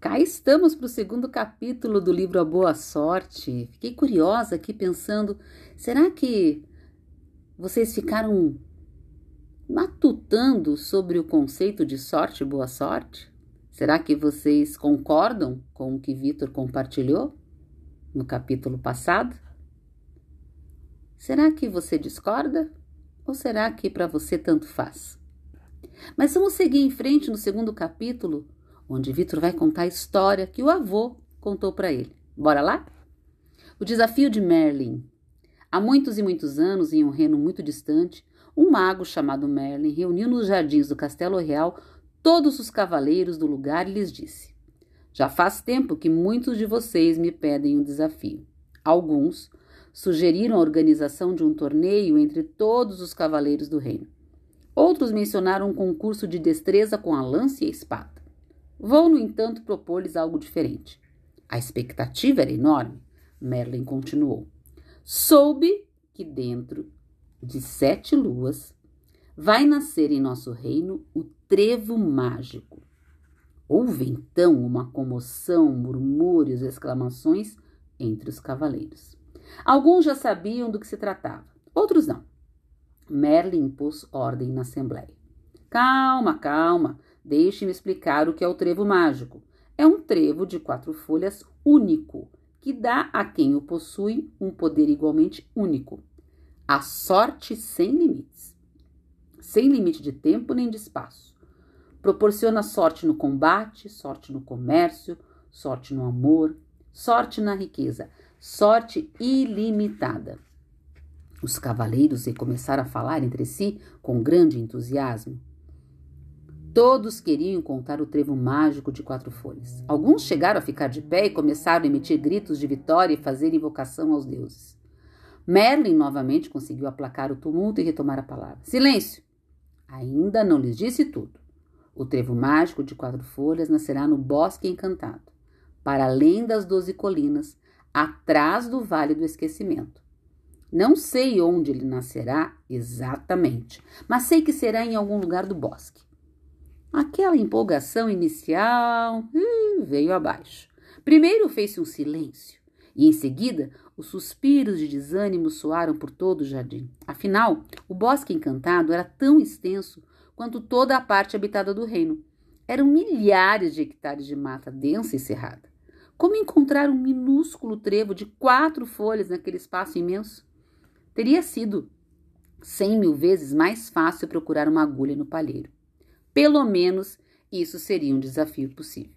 Cá estamos para o segundo capítulo do livro A Boa Sorte. Fiquei curiosa aqui pensando: será que vocês ficaram matutando sobre o conceito de sorte e boa sorte? Será que vocês concordam com o que Vitor compartilhou no capítulo passado? Será que você discorda? Ou será que para você tanto faz? Mas vamos seguir em frente no segundo capítulo onde Vitor vai contar a história que o avô contou para ele. Bora lá? O desafio de Merlin. Há muitos e muitos anos, em um reino muito distante, um mago chamado Merlin reuniu nos jardins do Castelo Real todos os cavaleiros do lugar e lhes disse: Já faz tempo que muitos de vocês me pedem um desafio. Alguns sugeriram a organização de um torneio entre todos os cavaleiros do reino. Outros mencionaram um concurso de destreza com a lança e a espada. Vou, no entanto, propor-lhes algo diferente. A expectativa era enorme. Merlin continuou. Soube que dentro de sete luas vai nascer em nosso reino o trevo mágico. Houve então uma comoção, murmúrios, exclamações entre os cavaleiros. Alguns já sabiam do que se tratava, outros não. Merlin impôs ordem na assembleia. Calma, calma. Deixe-me explicar o que é o trevo mágico. É um trevo de quatro folhas único, que dá a quem o possui um poder igualmente único. A sorte sem limites. Sem limite de tempo nem de espaço. Proporciona sorte no combate, sorte no comércio, sorte no amor, sorte na riqueza, sorte ilimitada. Os cavaleiros recomeçaram a falar entre si com grande entusiasmo. Todos queriam encontrar o trevo mágico de quatro folhas. Alguns chegaram a ficar de pé e começaram a emitir gritos de vitória e fazer invocação aos deuses. Merlin novamente conseguiu aplacar o tumulto e retomar a palavra. Silêncio! Ainda não lhes disse tudo. O trevo mágico de quatro folhas nascerá no bosque encantado, para além das doze colinas, atrás do vale do esquecimento. Não sei onde ele nascerá exatamente, mas sei que será em algum lugar do bosque. Aquela empolgação inicial hum, veio abaixo. Primeiro fez-se um silêncio, e em seguida os suspiros de desânimo soaram por todo o jardim. Afinal, o bosque encantado era tão extenso quanto toda a parte habitada do reino. Eram milhares de hectares de mata densa e cerrada. Como encontrar um minúsculo trevo de quatro folhas naquele espaço imenso? Teria sido cem mil vezes mais fácil procurar uma agulha no palheiro. Pelo menos isso seria um desafio possível.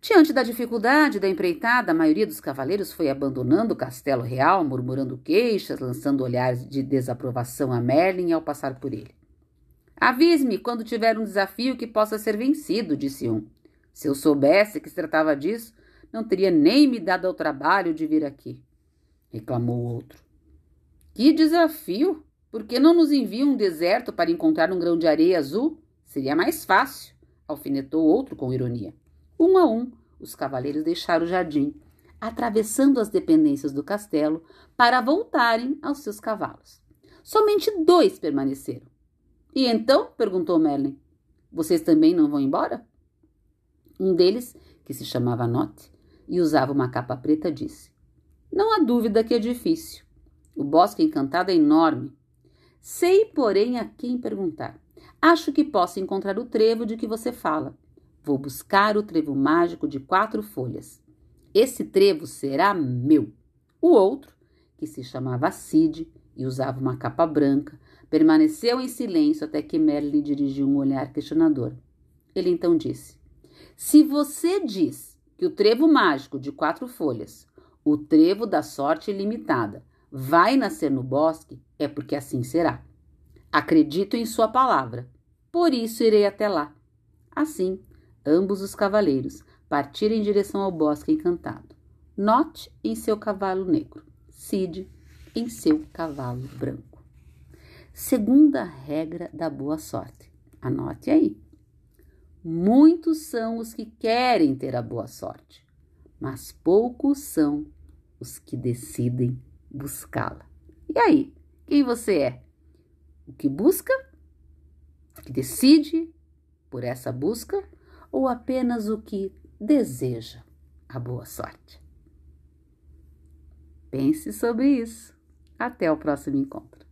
Diante da dificuldade da empreitada, a maioria dos cavaleiros foi abandonando o castelo real, murmurando queixas, lançando olhares de desaprovação a Merlin ao passar por ele. Avise-me quando tiver um desafio que possa ser vencido, disse um. Se eu soubesse que se tratava disso, não teria nem me dado ao trabalho de vir aqui, reclamou o outro. Que desafio! Por que não nos envia um deserto para encontrar um grão de areia azul? Seria mais fácil, alfinetou outro com ironia. Um a um, os cavaleiros deixaram o jardim, atravessando as dependências do castelo para voltarem aos seus cavalos. Somente dois permaneceram. E então? perguntou Merlin. Vocês também não vão embora? Um deles, que se chamava Note e usava uma capa preta, disse: Não há dúvida que é difícil. O bosque encantado é enorme. Sei, porém, a quem perguntar. Acho que posso encontrar o trevo de que você fala. Vou buscar o trevo mágico de quatro folhas. Esse trevo será meu. O outro, que se chamava Cid e usava uma capa branca, permaneceu em silêncio até que Merlin dirigiu um olhar questionador. Ele então disse: Se você diz que o trevo mágico de quatro folhas, o trevo da sorte ilimitada, vai nascer no bosque, é porque assim será. Acredito em sua palavra por isso irei até lá. Assim, ambos os cavaleiros partiram em direção ao bosque encantado. Note em seu cavalo negro, Cid em seu cavalo branco. Segunda regra da boa sorte. Anote aí. Muitos são os que querem ter a boa sorte, mas poucos são os que decidem buscá-la. E aí, quem você é? o que busca, o que decide por essa busca ou apenas o que deseja a boa sorte? Pense sobre isso. Até o próximo encontro.